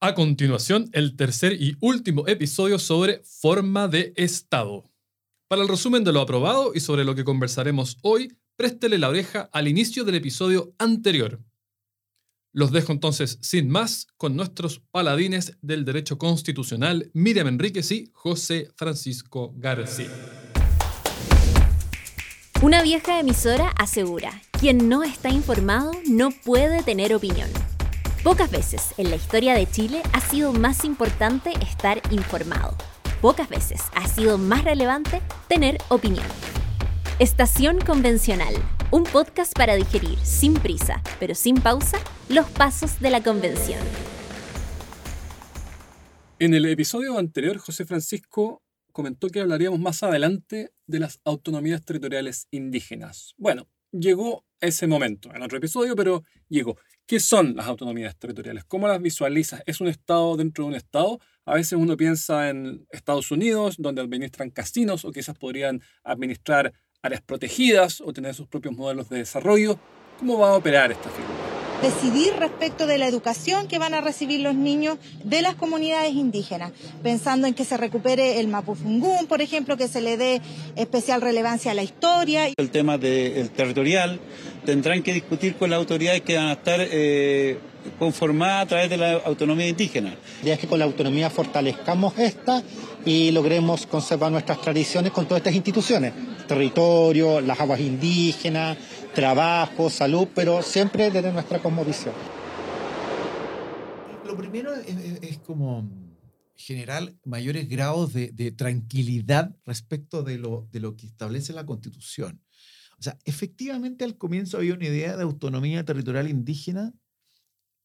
A continuación, el tercer y último episodio sobre forma de Estado. Para el resumen de lo aprobado y sobre lo que conversaremos hoy, préstele la oreja al inicio del episodio anterior. Los dejo entonces sin más con nuestros paladines del derecho constitucional, Miriam Enríquez y José Francisco García. Una vieja emisora asegura, quien no está informado no puede tener opinión. Pocas veces en la historia de Chile ha sido más importante estar informado. Pocas veces ha sido más relevante tener opinión. Estación Convencional, un podcast para digerir sin prisa, pero sin pausa, los pasos de la convención. En el episodio anterior, José Francisco comentó que hablaríamos más adelante de las autonomías territoriales indígenas. Bueno, llegó ese momento en otro episodio, pero llegó. ¿Qué son las autonomías territoriales? ¿Cómo las visualizas? ¿Es un Estado dentro de un Estado? A veces uno piensa en Estados Unidos, donde administran casinos o quizás podrían administrar áreas protegidas o tener sus propios modelos de desarrollo. ¿Cómo va a operar esta figura? Decidir respecto de la educación que van a recibir los niños de las comunidades indígenas, pensando en que se recupere el mapufungún, por ejemplo, que se le dé especial relevancia a la historia. El tema del territorial tendrán que discutir con las autoridades que van a estar eh, conformadas a través de la autonomía indígena. Ya es que con la autonomía fortalezcamos esta y logremos conservar nuestras tradiciones con todas estas instituciones, territorio, las aguas indígenas, trabajo, salud, pero siempre desde nuestra cosmovisión. Lo primero es, como generar mayores grados de, tranquilidad respecto de lo, de lo que establece la Constitución. O sea, efectivamente al comienzo había una idea de autonomía territorial indígena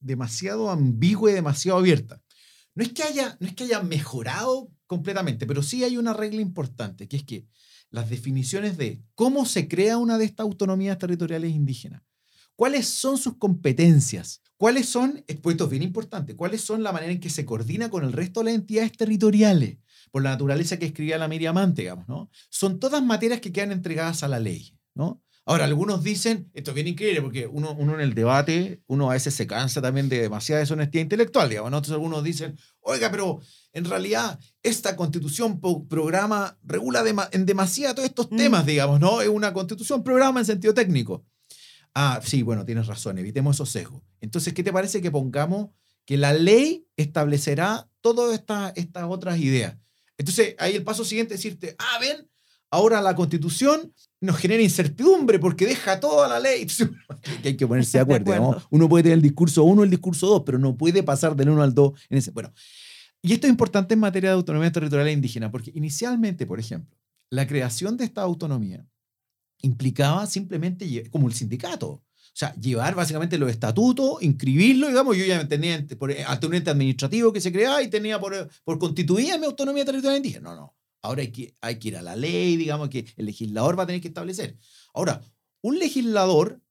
demasiado ambigua y demasiado abierta. No es que haya, no es que haya mejorado completamente, pero sí hay una regla importante, que es que las definiciones de cómo se crea una de estas autonomías territoriales indígenas, cuáles son sus competencias, cuáles son, esto es bien importante, cuáles son la manera en que se coordina con el resto de las entidades territoriales, por la naturaleza que escribía la Miriamante, digamos, ¿no? Son todas materias que quedan entregadas a la ley, ¿no? Ahora, algunos dicen, esto es bien increíble, porque uno, uno en el debate, uno a veces se cansa también de demasiada deshonestidad intelectual, digamos. Entonces algunos dicen, oiga, pero en realidad esta constitución programa, regula en demasiado todos estos mm. temas, digamos, ¿no? Es una constitución programa en sentido técnico. Ah, sí, bueno, tienes razón, evitemos esos sesgos. Entonces, ¿qué te parece que pongamos que la ley establecerá todas estas estas otras ideas? Entonces, ahí el paso siguiente es decirte, ah, ven, ahora la constitución nos genera incertidumbre porque deja toda la ley. que hay que ponerse de acuerdo. Uno puede tener el discurso 1 el discurso 2, pero no puede pasar del 1 al 2 en ese. Bueno, y esto es importante en materia de autonomía territorial indígena, porque inicialmente, por ejemplo, la creación de esta autonomía implicaba simplemente como el sindicato. O sea, llevar básicamente los estatutos, inscribirlo, digamos, yo ya tenía ante un ente administrativo que se creaba y tenía por, por constituida mi autonomía territorial indígena. No, no. Ahora hay que, hay que ir a la ley, digamos, que el legislador va a tener que establecer. Ahora, un legislador,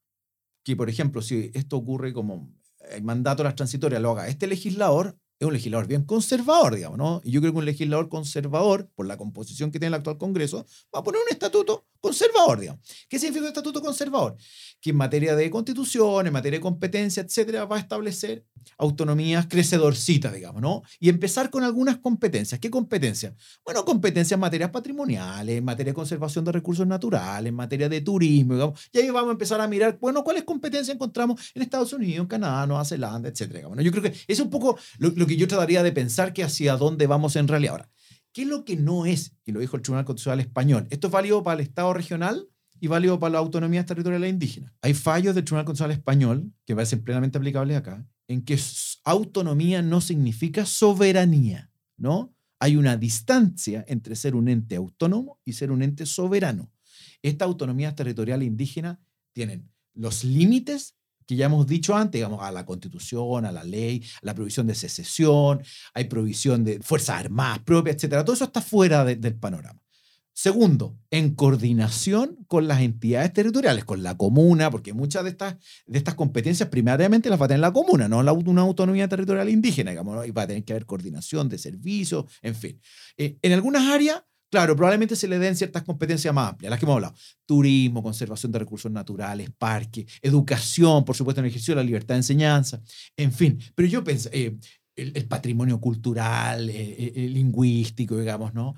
que por ejemplo, si esto ocurre como el mandato de las transitorias lo haga este legislador, es un legislador bien conservador, digamos, ¿no? Y yo creo que un legislador conservador, por la composición que tiene el actual Congreso, va a poner un estatuto conservador, digamos. ¿Qué significa estatuto conservador? Que en materia de constitución, en materia de competencia, etcétera, va a establecer autonomías crecedorcitas, digamos, ¿no? Y empezar con algunas competencias. ¿Qué competencias? Bueno, competencias en materia patrimoniales, en materia de conservación de recursos naturales, en materia de turismo, digamos. Y ahí vamos a empezar a mirar, bueno, cuáles competencias encontramos en Estados Unidos, en Canadá, Nueva Zelanda, etcétera. Digamos, Yo creo que es un poco lo, lo que yo trataría de pensar que hacia dónde vamos en realidad. Ahora, ¿Qué es lo que no es? Y lo dijo el Tribunal Constitucional Español. Esto es válido para el Estado regional y válido para las autonomías territoriales indígenas. Hay fallos del Tribunal Constitucional Español que parecen plenamente aplicables acá, en que autonomía no significa soberanía, ¿no? Hay una distancia entre ser un ente autónomo y ser un ente soberano. Estas autonomías territoriales indígenas tienen los límites que ya hemos dicho antes, digamos, a la constitución, a la ley, la provisión de secesión, hay provisión de fuerzas armadas propias, etc. Todo eso está fuera del panorama. Segundo, en coordinación con las entidades territoriales, con la comuna, porque muchas de estas, de estas competencias primariamente las va a tener la comuna, no la, una autonomía territorial indígena, digamos, y va a tener que haber coordinación de servicios, en fin. Eh, en algunas áreas Claro, probablemente se le den ciertas competencias más amplias, las que hemos hablado. Turismo, conservación de recursos naturales, parque, educación, por supuesto, en el ejercicio de la libertad de enseñanza, en fin. Pero yo pensé, eh, el, patrimonio cultural, eh, eh, lingüístico, digamos, ¿no?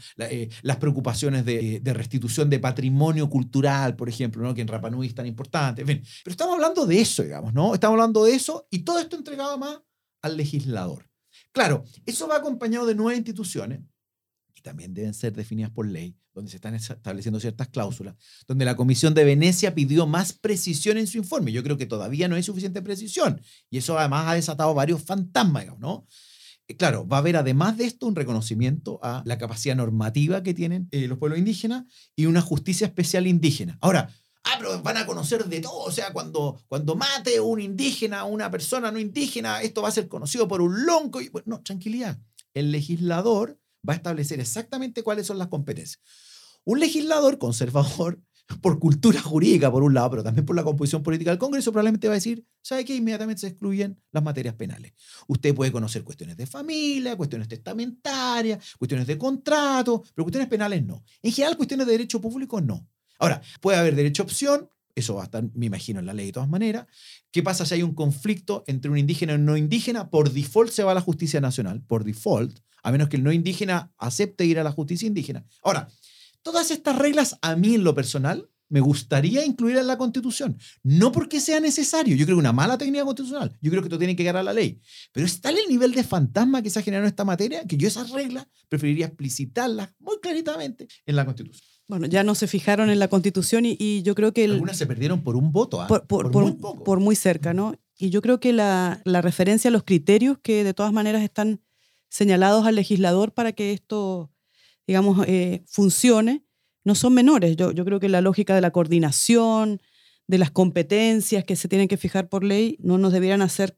las preocupaciones de, restitución de patrimonio cultural, por ejemplo, ¿no? que en Rapanui es tan importante, en fin. Pero estamos hablando de eso, digamos, ¿no? Estamos hablando de eso y todo esto entregado más al legislador. Claro, eso va acompañado de nuevas instituciones también deben ser definidas por ley, donde se están estableciendo ciertas cláusulas, donde la Comisión de Venecia pidió más precisión en su informe. Yo creo que todavía no hay suficiente precisión y eso además ha desatado varios fantasmas, ¿no? Eh, claro, va a haber además de esto un reconocimiento a la capacidad normativa que tienen eh, los pueblos indígenas y una justicia especial indígena. Ahora, ah, pero van a conocer de todo, o sea, cuando, cuando mate un indígena una persona no indígena, esto va a ser conocido por un lonco. Y, no, tranquilidad. El legislador va a establecer exactamente cuáles son las competencias. Un legislador conservador, por cultura jurídica, por un lado, pero también por la composición política del Congreso, probablemente va a decir, ¿sabe qué? Inmediatamente se excluyen las materias penales. Usted puede conocer cuestiones de familia, cuestiones testamentarias, cuestiones de contrato, pero cuestiones penales no. En general, cuestiones de derecho público no. Ahora, puede haber derecho a opción, eso va a estar, me imagino, en la ley de todas maneras. ¿Qué pasa si hay un conflicto entre un indígena y un no indígena? Por default se va a la justicia nacional, por default, a menos que el no indígena acepte ir a la justicia indígena. Ahora, todas estas reglas a mí en lo personal me gustaría incluir en la Constitución. No porque sea necesario, yo creo que una mala técnica constitucional, yo creo que esto tiene que quedar a la ley. Pero es tal el nivel de fantasma que se ha generado en esta materia que yo esas reglas preferiría explicitarlas muy claritamente en la Constitución. Bueno, ya no se fijaron en la Constitución y, yo creo que... Algunas se perdieron por un voto, ¿ah? por, muy por, muy cerca, ¿no? Y yo creo que la, la referencia a los criterios que de todas maneras están señalados al legislador para que esto, digamos, eh, funcione, no son menores. Yo, creo que la lógica de la coordinación, de las competencias que se tienen que fijar por ley, no nos debieran hacer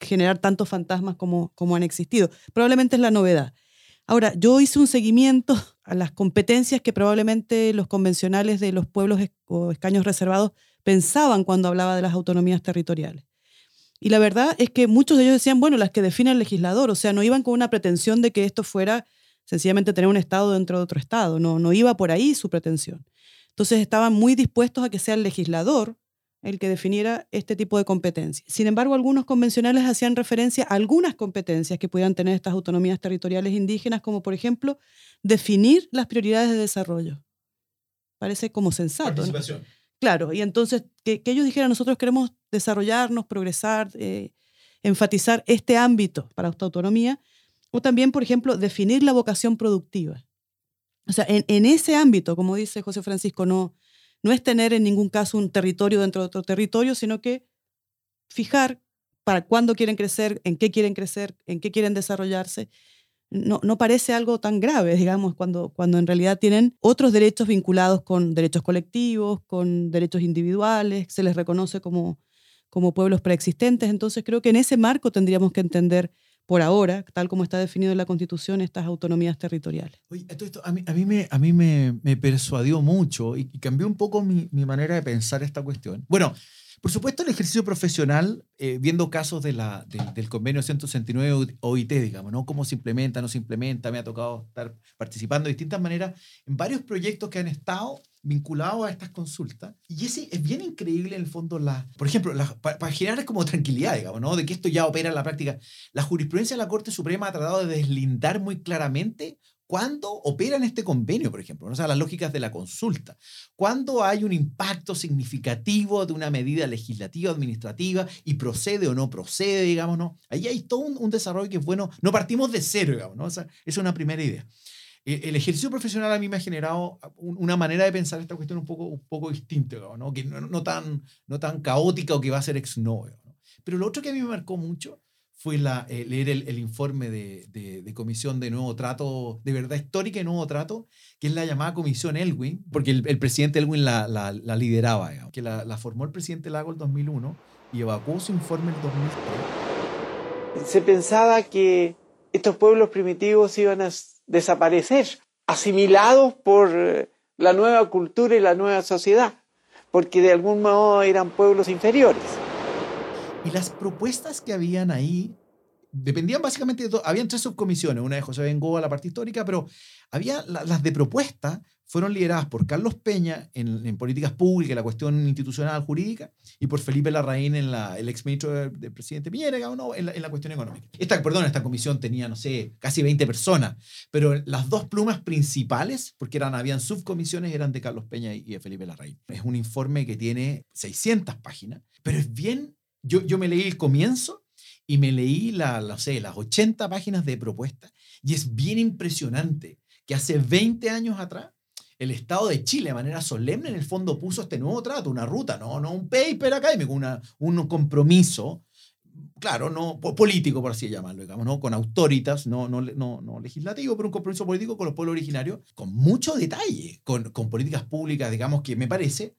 generar tantos fantasmas como, como han existido. Probablemente es la novedad. Ahora, yo hice un seguimiento a las competencias que probablemente los convencionales de los pueblos o escaños reservados pensaban cuando hablaba de las autonomías territoriales. Y la verdad es que muchos de ellos decían, bueno, las que define el legislador, o sea, no iban con una pretensión de que esto fuera sencillamente tener un Estado dentro de otro Estado, no, no iba por ahí su pretensión. Entonces estaban muy dispuestos a que sea el legislador el que definiera este tipo de competencias. Sin embargo, algunos convencionales hacían referencia a algunas competencias que pudieran tener estas autonomías territoriales indígenas, como por ejemplo definir las prioridades de desarrollo. Parece como sensato. Claro, y entonces que, ellos dijeran, nosotros queremos desarrollarnos, progresar, eh, enfatizar este ámbito para esta autonomía, o también, por ejemplo, definir la vocación productiva. O sea, en, ese ámbito, como dice José Francisco, no, no es tener en ningún caso un territorio dentro de otro territorio, sino que fijar para cuándo quieren crecer, en qué quieren crecer, en qué quieren desarrollarse no, no, parece algo tan grave, digamos, cuando, cuando en realidad tienen otros derechos vinculados con derechos colectivos, con derechos individuales, se les reconoce como, como pueblos preexistentes. Entonces creo que en ese marco tendríamos que entender por ahora, tal como está definido en la Constitución, estas autonomías territoriales. esto, a mí, a mí, me, a mí me, me persuadió mucho y, cambió un poco mi, mi manera de pensar esta cuestión. Bueno, por supuesto, el ejercicio profesional, eh, viendo casos de la, del convenio 169 OIT, digamos, ¿no? Cómo se implementa, no se implementa, me ha tocado estar participando de distintas maneras en varios proyectos que han estado vinculados a estas consultas. Y es bien increíble en el fondo, la, por ejemplo, para, generar como tranquilidad, digamos, ¿no? De que esto ya opera en la práctica. La jurisprudencia de la Corte Suprema ha tratado de deslindar muy claramente ¿Cuándo operan este convenio, por ejemplo? O sea, las lógicas de la consulta. ¿Cuándo hay un impacto significativo de una medida legislativa, administrativa, y procede o no procede, digamos, ¿no? Ahí hay todo un, desarrollo que es bueno. No partimos de cero, digamos, ¿no? O sea, es una primera idea. E, el ejercicio profesional a mí me ha generado una manera de pensar esta cuestión un poco, un poco distinta, ¿no? Que no, tan, no tan caótica o que va a ser ex novo. ¿no? Pero lo otro que a mí me marcó mucho fue la, eh, leer el, informe de, de, Comisión de Nuevo Trato, de verdad histórica y Nuevo Trato, que es la llamada Comisión Elwin, porque el, presidente Elwin la, la, la lideraba, que la, formó el presidente Lago en 2001 y evacuó su informe en 2003. Se pensaba que estos pueblos primitivos iban a desaparecer, asimilados por eh, la nueva cultura y la nueva sociedad, porque de algún modo eran pueblos inferiores. Y las propuestas que habían ahí dependían básicamente de dos. Habían tres subcomisiones, una de José Bengoa, la parte histórica, pero había las de propuesta fueron lideradas por Carlos Peña en, políticas públicas, la cuestión institucional jurídica, y por Felipe Larraín, en la, el ex ministro del, presidente Piñera, ¿no? en, la, en la cuestión económica. Esta, perdón, esta comisión tenía, no sé, casi 20 personas, pero las dos plumas principales, porque eran, habían subcomisiones, eran de Carlos Peña y de Felipe Larraín. Es un informe que tiene 600 páginas, pero es bien, yo, yo me leí el comienzo y me leí la, no sé, las 80 páginas de propuesta, y es bien impresionante que hace 20 años atrás el Estado de Chile de manera solemne en el fondo puso este nuevo trato, una ruta, no, no un paper académico, una, un compromiso, claro, no político, por así llamarlo, digamos, ¿no? con autoritas, no, no, no, no legislativo, pero un compromiso político con los pueblos originarios, con mucho detalle, con, con políticas públicas, digamos, que me parece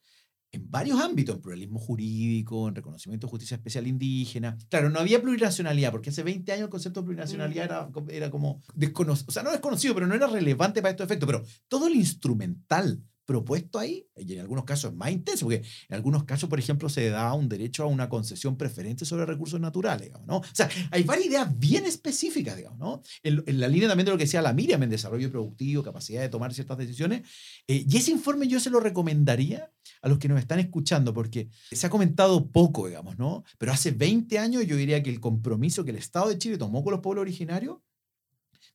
en varios ámbitos, en pluralismo jurídico, en reconocimiento de justicia especial indígena. Claro, no había plurinacionalidad, porque hace 20 años el concepto de plurinacionalidad era, era como desconocido, o sea, no desconocido, pero no era relevante para estos efectos, pero todo el instrumental propuesto ahí, y en algunos casos es más intenso, porque en algunos casos, por ejemplo, se da un derecho a una concesión preferente sobre recursos naturales, digamos, ¿no? O sea, hay varias ideas bien específicas, digamos, ¿no? En, la línea también de lo que decía la Miriam en desarrollo productivo, capacidad de tomar ciertas decisiones, eh, y ese informe yo se lo recomendaría a los que nos están escuchando, porque se ha comentado poco, digamos, ¿no? Pero hace 20 años yo diría que el compromiso que el Estado de Chile tomó con los pueblos originarios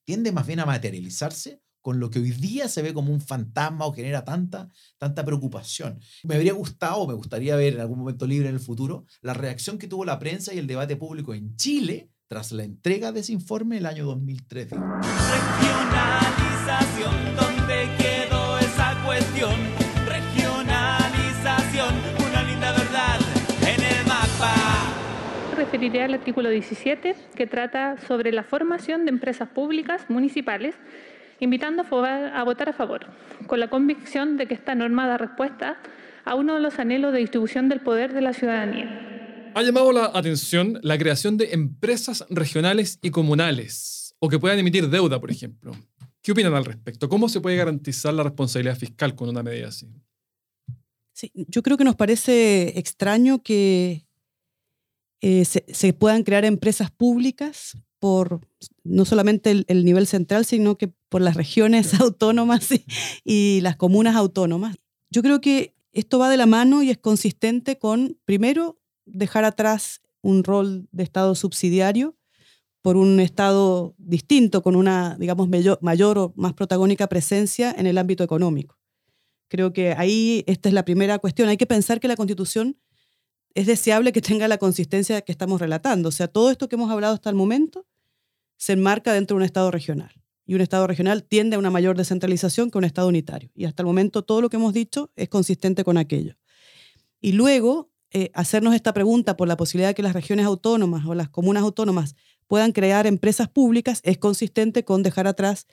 tiende más bien a materializarse con lo que hoy día se ve como un fantasma o genera tanta, tanta preocupación. Me habría gustado, me gustaría ver en algún momento libre en el futuro, la reacción que tuvo la prensa y el debate público en Chile tras la entrega de ese informe el año 2013. Regionalización, ¿dónde quedó esa cuestión? Regionalización, una linda verdad en el mapa. Referiré al artículo 17 que trata sobre la formación de empresas públicas municipales invitando a votar a favor, con la convicción de que esta norma da respuesta a uno de los anhelos de distribución del poder de la ciudadanía. Ha llamado la atención la creación de empresas regionales y comunales, o que puedan emitir deuda, por ejemplo. ¿Qué opinan al respecto? ¿Cómo se puede garantizar la responsabilidad fiscal con una medida así? Sí, yo creo que nos parece extraño que eh, se, puedan crear empresas públicas por no solamente el, nivel central, sino que por las regiones autónomas y, las comunas autónomas. Yo creo que esto va de la mano y es consistente con, primero, dejar atrás un rol de Estado subsidiario por un Estado distinto, con una, digamos, mayor, mayor o más protagónica presencia en el ámbito económico. Creo que ahí esta es la primera cuestión. Hay que pensar que la Constitución es deseable que tenga la consistencia que estamos relatando. O sea, todo esto que hemos hablado hasta el momento se enmarca dentro de un Estado regional. Y un Estado regional tiende a una mayor descentralización que un Estado unitario. Y hasta el momento todo lo que hemos dicho es consistente con aquello. Y luego, eh, hacernos esta pregunta por la posibilidad de que las regiones autónomas o las comunas autónomas puedan crear empresas públicas es consistente con dejar atrás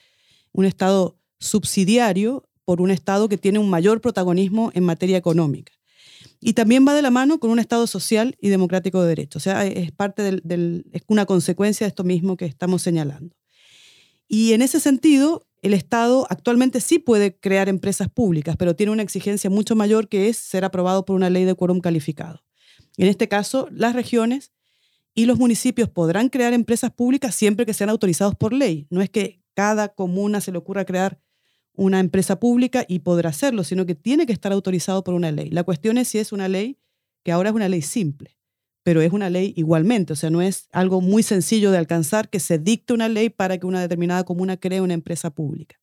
un Estado subsidiario por un Estado que tiene un mayor protagonismo en materia económica. Y también va de la mano con un Estado social y democrático de derecho. O sea, es parte del, es una consecuencia de esto mismo que estamos señalando. Y en ese sentido, el Estado actualmente sí puede crear empresas públicas, pero tiene una exigencia mucho mayor que es ser aprobado por una ley de quórum calificado. En este caso, las regiones y los municipios podrán crear empresas públicas siempre que sean autorizados por ley. No es que cada comuna se le ocurra crear una empresa pública y podrá hacerlo, sino que tiene que estar autorizado por una ley. La cuestión es si es una ley que ahora es una ley simple, pero es una ley igualmente, o sea, no es algo muy sencillo de alcanzar que se dicte una ley para que una determinada comuna cree una empresa pública.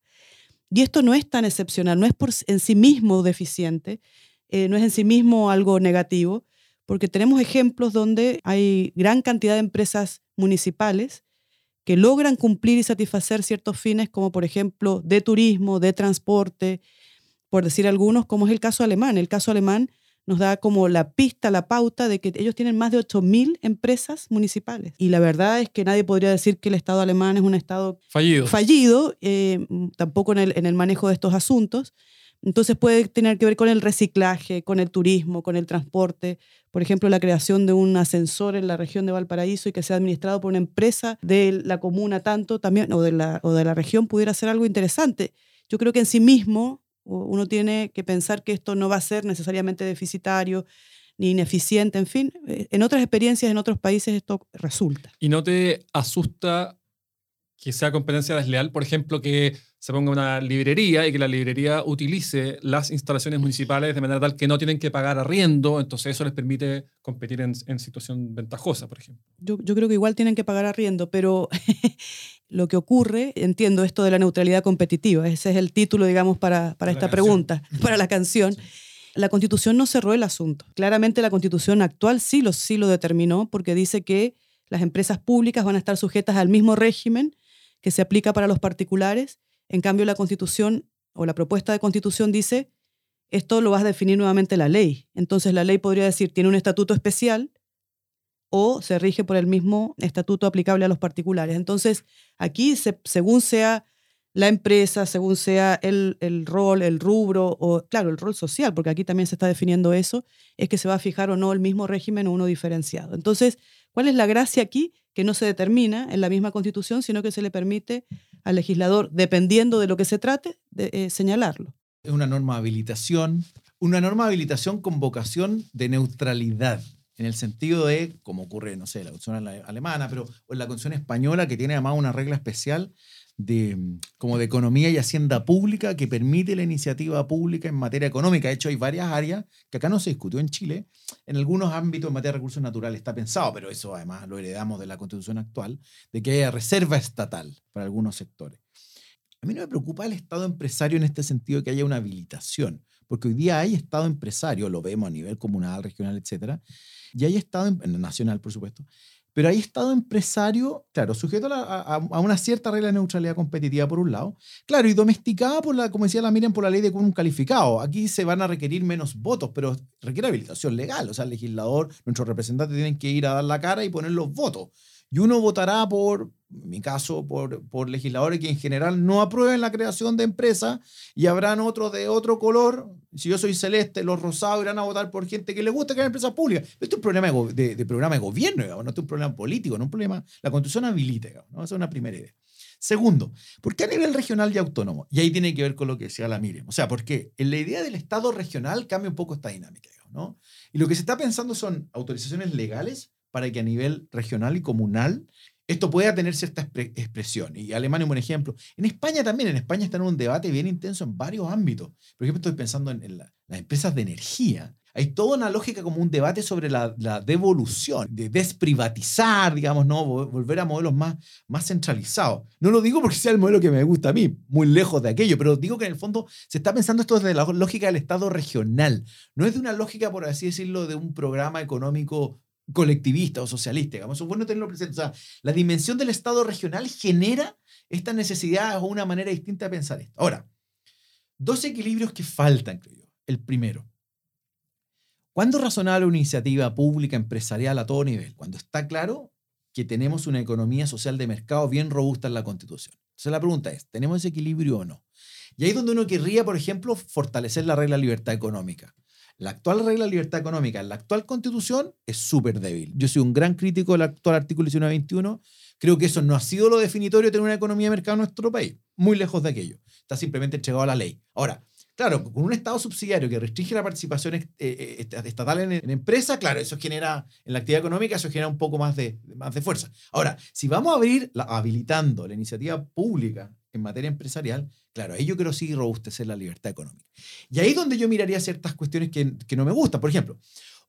Y esto no es tan excepcional, no es por en sí mismo deficiente, eh, no es en sí mismo algo negativo, porque tenemos ejemplos donde hay gran cantidad de empresas municipales que logran cumplir y satisfacer ciertos fines, como por ejemplo de turismo, de transporte, por decir algunos, como es el caso alemán. El caso alemán nos da como la pista, la pauta de que ellos tienen más de 8.000 empresas municipales. Y la verdad es que nadie podría decir que el Estado alemán es un Estado fallido, fallido eh, tampoco en el, en el manejo de estos asuntos. Entonces puede tener que ver con el reciclaje, con el turismo, con el transporte. Por ejemplo, la creación de un ascensor en la región de Valparaíso y que sea administrado por una empresa de la comuna tanto también o de la, o de la región pudiera ser algo interesante. Yo creo que en sí mismo uno tiene que pensar que esto no va a ser necesariamente deficitario, ni ineficiente, en fin. eh, En otras experiencias, en otros países esto resulta. ¿Y no te asusta que sea competencia desleal? Por ejemplo, que se ponga una librería y que la librería utilice las instalaciones municipales de manera tal que no tienen que pagar arriendo, entonces eso les permite competir en, en situación ventajosa, por ejemplo. Yo, yo creo que igual tienen que pagar arriendo, pero lo que ocurre, entiendo esto de la neutralidad competitiva, ese es el título, digamos, para, para esta pregunta, para la canción. La constitución no cerró el asunto. Claramente la constitución actual sí lo, sí lo determinó porque dice que las empresas públicas van a estar sujetas al mismo régimen que se aplica para los particulares. En cambio, la constitución o la propuesta de constitución dice, esto lo va a definir nuevamente la ley. Entonces la ley podría decir, tiene un estatuto especial o se rige por el mismo estatuto aplicable a los particulares. Entonces, aquí, se- según sea la empresa, según sea el, el rol, el rubro, o claro, el rol social, porque aquí también se está definiendo eso, es que se va a fijar o no el mismo régimen o uno diferenciado. Entonces, ¿cuál es la gracia aquí? Que no se determina en la misma constitución, sino que se le permite al legislador, dependiendo de lo que se trate, de, eh, señalarlo. Es una norma de habilitación, una norma de habilitación con vocación de neutralidad, en el sentido de, como ocurre, no sé, la constitución ale- alemana, pero o en la constitución española, que tiene además una regla especial de, como de economía y hacienda pública que permite la iniciativa pública en materia económica. De hecho, hay varias áreas que acá no se discutió en Chile. En algunos ámbitos en materia de recursos naturales está pensado, pero eso además lo heredamos de la constitución actual, de que haya reserva estatal para algunos sectores. A mí no me preocupa el Estado empresario en este sentido de que haya una habilitación, porque hoy día hay Estado empresario, lo vemos a nivel comunal, regional, etcétera, y hay Estado em- nacional, por supuesto, pero hay Estado empresario, claro, sujeto a, a- una cierta regla de neutralidad competitiva por un lado, claro, y domesticada por la, como decía la Miriam, por la ley de quórum calificado. Aquí se van a requerir menos votos, pero requiere habilitación legal, o sea, el legislador, nuestros representantes tienen que ir a dar la cara y poner los votos. Y uno votará por, en mi caso, por, por legisladores que en general no aprueben la creación de empresas y habrán otros de otro color. Si yo soy celeste, los rosados irán a votar por gente que le gusta crear empresas públicas. Esto es un problema de, de- programa de gobierno, no es un problema político, no es un problema. La constitución habilita, digamos, ¿no? Esa es una primera idea. Segundo, ¿por qué a nivel regional y autónomo? Y ahí tiene que ver con lo que decía la Miriam. O sea, porque en la idea del Estado regional cambia un poco esta dinámica, digamos, ¿no? Y lo que se está pensando son autorizaciones legales para que a nivel regional y comunal esto pueda tener cierta expre- expresión. Y Alemania es un buen ejemplo. En España también, en España está en un debate bien intenso en varios ámbitos. Por ejemplo, estoy pensando en, en la- las empresas de energía. Hay toda una lógica como un debate sobre la, la devolución, de desprivatizar, digamos, ¿no? Vol- volver a modelos más, más centralizados. No lo digo porque sea el modelo que me gusta a mí, muy lejos de aquello, pero digo que en el fondo se está pensando esto desde la lógica del Estado regional. No es de una lógica, por así decirlo, de un programa económico colectivista o socialista. Digamos. Es bueno tenerlo presente. O sea, la dimensión del Estado regional genera esta necesidad o una manera distinta de pensar esto. Ahora, dos equilibrios que faltan, creo yo. El primero, ¿cuándo es razonable una iniciativa pública empresarial a todo nivel? Cuando está claro que tenemos una economía social de mercado bien robusta en la Constitución. Entonces la pregunta es, ¿tenemos ese equilibrio o no? Y ahí es donde uno querría, por ejemplo, fortalecer la regla de libertad económica. La actual regla de libertad económica la actual constitución es súper débil. Yo soy un gran crítico del actual artículo 1921. Creo que eso no ha sido lo definitorio de tener una economía de mercado en nuestro país. Muy lejos de aquello. Está simplemente entregado a la ley. Ahora, claro, con un Estado subsidiario que restringe la participación eh, eh, est- estatal en, en empresas, claro, eso genera, en la actividad económica, eso genera un poco más de, más de fuerza. Ahora, si vamos a abrir, habilitando la iniciativa pública en materia empresarial, claro, ahí yo quiero sí robustecer la libertad económica. Y ahí es donde yo miraría ciertas cuestiones que, que no me gustan. Por ejemplo,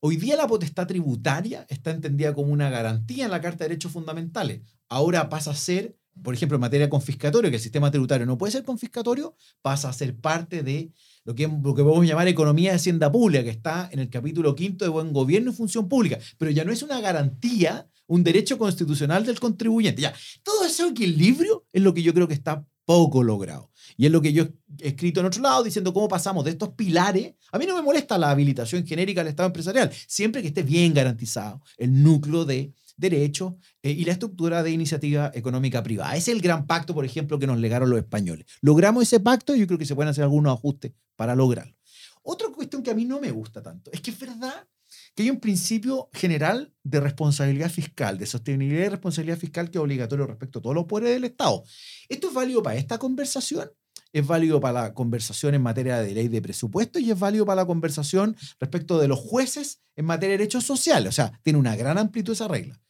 hoy día la potestad tributaria está entendida como una garantía en la Carta de Derechos Fundamentales. Ahora pasa a ser, por ejemplo, en materia confiscatoria, que el sistema tributario no puede ser confiscatorio, pasa a ser parte de lo que, lo que podemos llamar economía de hacienda pública, que está en el capítulo quinto de buen gobierno y función pública. Pero ya no es una garantía, un derecho constitucional del contribuyente. Ya, todo ese equilibrio es lo que yo creo que está poco logrado. Y es lo que yo he escrito en otro lado diciendo cómo pasamos de estos pilares. A mí no me molesta la habilitación genérica del Estado empresarial, siempre que esté bien garantizado el núcleo de derechos eh, y la estructura de iniciativa económica privada. Es el gran pacto, por ejemplo, que nos legaron los españoles. Logramos ese pacto y yo creo que se pueden hacer algunos ajustes para lograrlo. Otra cuestión que a mí no me gusta tanto es que es verdad que hay un principio general de responsabilidad fiscal, de sostenibilidad y responsabilidad fiscal que es obligatorio respecto a todos los poderes del Estado. ¿Esto es válido para esta conversación? es válido para la conversación en materia de ley de presupuesto y es válido para la conversación respecto de los jueces en materia de derechos sociales. O sea, tiene una gran amplitud esa regla.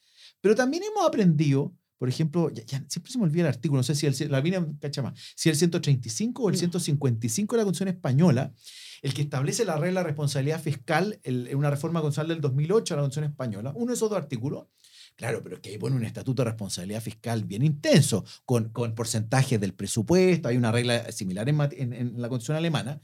Pero también hemos aprendido, por ejemplo, siempre se me olvida el artículo, no sé si el, la si el 135 o el 155 de la Constitución Española, el que establece la regla de responsabilidad fiscal, en una reforma constitucional del 2008 a la Constitución Española, uno de esos dos artículos, Claro, pero es que ahí pone un estatuto de responsabilidad fiscal bien intenso, con, con porcentajes del presupuesto, hay una regla similar en, en, la constitución alemana,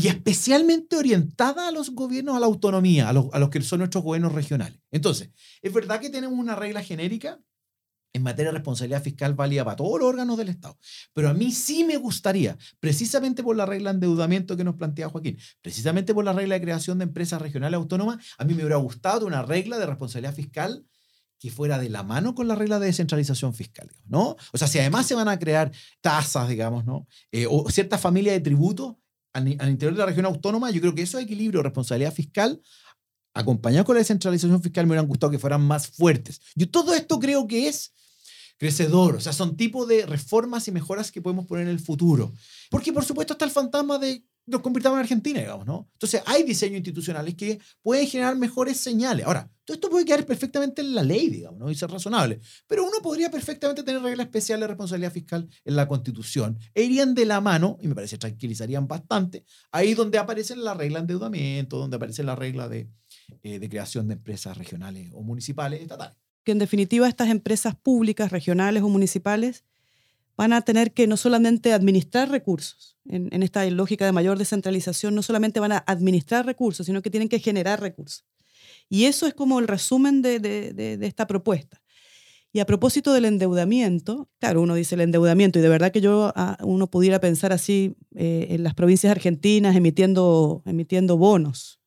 y especialmente orientada a los gobiernos, a la autonomía, a los, a los que son nuestros gobiernos regionales. Entonces, es verdad que tenemos una regla genérica en materia de responsabilidad fiscal válida para todos los órganos del Estado. Pero a mí sí me gustaría, precisamente por la regla de endeudamiento que nos plantea Joaquín, precisamente por la regla de creación de empresas regionales autónomas, a mí me hubiera gustado una regla de responsabilidad fiscal que fuera de la mano con la regla de descentralización fiscal, ¿no? O sea, si además se van a crear tasas, digamos, ¿no? Eh, o ciertas familias de tributos al, interior de la región autónoma, yo creo que esos equilibrio responsabilidad fiscal, acompañado con la descentralización fiscal, me hubieran gustado que fueran más fuertes. Yo todo esto creo que es crecedor, o sea, son tipos de reformas y mejoras que podemos poner en el futuro. Porque, por supuesto, está el fantasma de nos convirtamos en Argentina, digamos, ¿no? Entonces, hay diseños institucionales que pueden generar mejores señales. Ahora, todo esto puede quedar perfectamente en la ley, digamos, ¿no? Y ser razonable. Pero uno podría perfectamente tener reglas especiales de responsabilidad fiscal en la Constitución. E irían de la mano, y me parece tranquilizarían bastante, ahí donde aparecen la regla de endeudamiento, donde aparece la regla de, eh, de creación de empresas regionales o municipales, estatales. Que en definitiva estas empresas públicas, regionales o municipales van a tener que no solamente administrar recursos, en, esta lógica de mayor descentralización, no solamente van a administrar recursos, sino que tienen que generar recursos. Y eso es como el resumen de, esta propuesta. Y a propósito del endeudamiento, claro, uno dice el endeudamiento, y de verdad que yo ah, uno pudiera pensar así eh, en las provincias argentinas emitiendo, emitiendo bonos,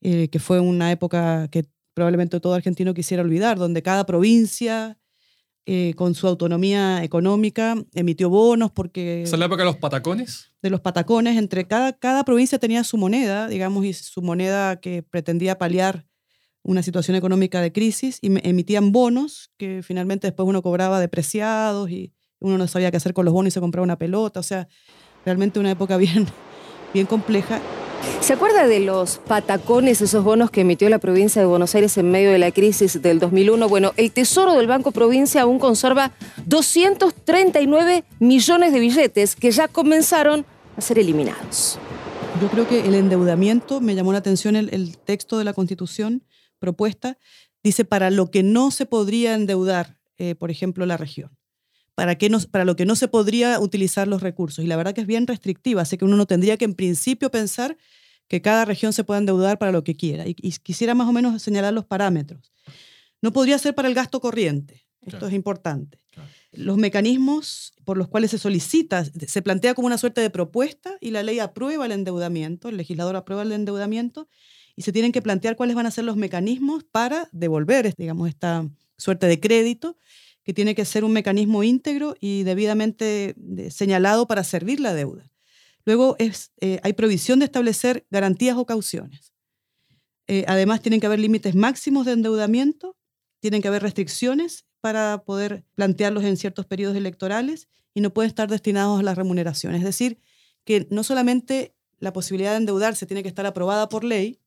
eh, que fue una época que probablemente todo argentino quisiera olvidar, donde cada provincia eh, con su autonomía económica, emitió bonos porque... ¿Es la época de los patacones? De los patacones, entre cada, cada provincia tenía su moneda, digamos, y su moneda que pretendía paliar una situación económica de crisis, y emitían bonos que finalmente después uno cobraba depreciados y uno no sabía qué hacer con los bonos y se compraba una pelota, o sea, realmente una época bien, bien compleja. ¿Se acuerda de los patacones, esos bonos que emitió la provincia de Buenos Aires en medio de la crisis del 2001? Bueno, el Tesoro del Banco Provincia aún conserva 239 millones de billetes que ya comenzaron a ser eliminados. Yo creo que el endeudamiento, me llamó la atención el, texto de la Constitución propuesta, dice para lo que no se podría endeudar, eh, por ejemplo, la región. Para, qué para lo que no se podría utilizar los recursos. Y la verdad que es bien restrictiva, así que uno no tendría que en principio pensar que cada región se pueda endeudar para lo que quiera. Y, quisiera más o menos señalar los parámetros. No podría ser para el gasto corriente. Esto es importante. Los mecanismos por los cuales se solicita, se plantea como una suerte de propuesta y la ley aprueba el endeudamiento, el legislador aprueba el endeudamiento y se tienen que plantear cuáles van a ser los mecanismos para devolver, digamos, esta suerte de crédito que tiene que ser un mecanismo íntegro y debidamente señalado para servir la deuda. Luego es, eh, hay provisión de establecer garantías o cauciones. Eh, además, tienen que haber límites máximos de endeudamiento, tienen que haber restricciones para poder plantearlos en ciertos periodos electorales y no pueden estar destinados a la remuneración. Es decir, que no solamente la posibilidad de endeudarse tiene que estar aprobada por ley,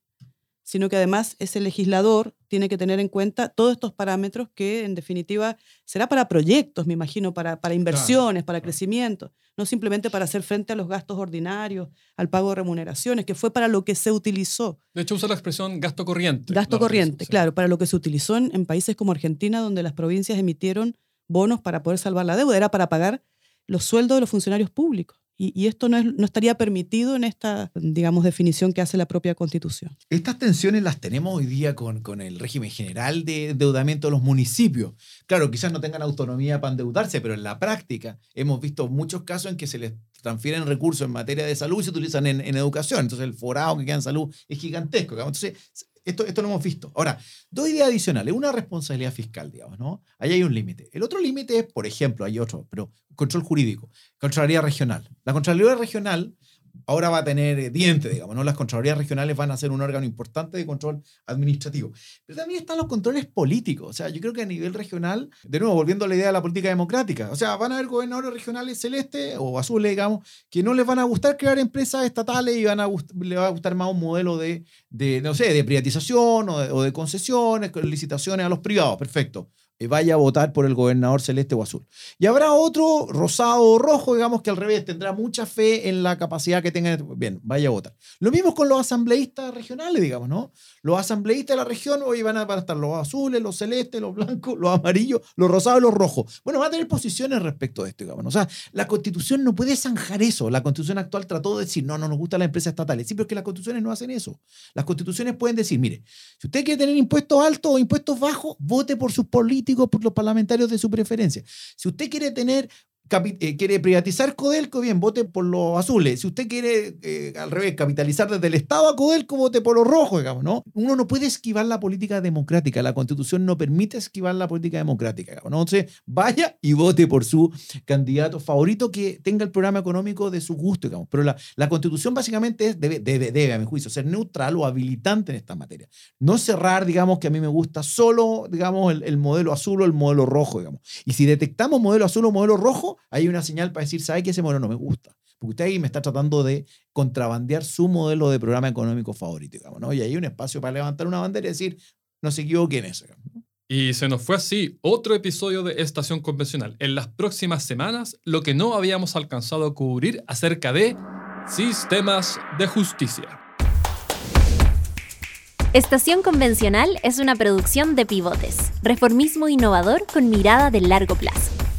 sino que además ese legislador tiene que tener en cuenta todos estos parámetros que en definitiva será para proyectos, me imagino, para, para inversiones, para crecimiento, no simplemente para hacer frente a los gastos ordinarios, al pago de remuneraciones, que fue para lo que se utilizó. De hecho, usa la expresión gasto corriente. Gasto corriente, claro, para lo que se utilizó en, en países como Argentina, donde las provincias emitieron bonos para poder salvar la deuda, era para pagar los sueldos de los funcionarios públicos. Y, esto no, no, estaría permitido en esta, digamos, definición que hace la propia Constitución. Estas tensiones las tenemos hoy día con, con el régimen general de endeudamiento de los municipios. Claro, quizás no tengan autonomía para endeudarse, pero en la práctica hemos visto muchos casos en que se les transfieren recursos en materia de salud y se utilizan en, en educación. Entonces el forado que queda en salud es gigantesco. Entonces esto, esto lo hemos visto. Ahora, dos ideas adicionales. Una responsabilidad fiscal, digamos, ¿no? Ahí hay un límite. El otro límite es, por ejemplo, hay otro, pero control jurídico, Contraloría Regional. La Contraloría Regional ahora va a tener eh, diente, digamos, ¿no? Las Contralorías Regionales van a ser un órgano importante de control administrativo. Pero también están los controles políticos. O sea, yo creo que a nivel regional, de nuevo, volviendo a la idea de la política democrática, o sea, van a haber gobernadores regionales celestes o azules, digamos, que no les van a gustar crear empresas estatales y van a les va a gustar más un modelo de, de no sé, de privatización o de, o de concesiones, licitaciones a los privados. Perfecto vaya a votar por el gobernador celeste o azul. Y habrá otro rosado o rojo, digamos que al revés, tendrá mucha fe en la capacidad que tengan. Bien, vaya a votar. Lo mismo con los asambleístas regionales, digamos, ¿no? Los asambleístas de la región hoy van a, estar los azules, los celestes, los blancos, los amarillos, los rosados y los rojos. Bueno, va a tener posiciones respecto a esto, digamos. O sea, la constitución no puede zanjar eso. La constitución actual trató de decir, no, no nos gusta la empresa estatal. Sí, pero es que las constituciones no hacen eso. Las constituciones pueden decir, mire, si usted quiere tener impuestos altos o impuestos bajos, vote por sus políticos, por los parlamentarios de su preferencia. Si usted quiere tener eh, quiere privatizar Codelco, bien, vote por los azules. Si usted quiere, eh, al revés, capitalizar desde el Estado a Codelco, vote por los rojos, digamos, ¿no? Uno no puede esquivar la política democrática. La Constitución no permite esquivar la política democrática, digamos, ¿no? Entonces, vaya y vote por su candidato favorito que tenga el programa económico de su gusto, digamos. Pero la, Constitución básicamente es, debe, debe, a mi juicio, ser neutral o habilitante en esta materia. No cerrar, digamos, que a mí me gusta solo, digamos, el modelo azul o el modelo rojo, digamos. Y si detectamos modelo azul o modelo rojo, hay una señal para decir, ¿sabe que ese modelo no me gusta? Porque usted ahí me está tratando de contrabandear su modelo de programa económico favorito, digamos, ¿no? Y hay un espacio para levantar una bandera y decir, no se equivoque en eso. Y se nos fue así otro episodio de Estación Convencional. En las próximas semanas, lo que no habíamos alcanzado a cubrir acerca de sistemas de justicia. Estación Convencional es una producción de pivotes, reformismo innovador con mirada de largo plazo.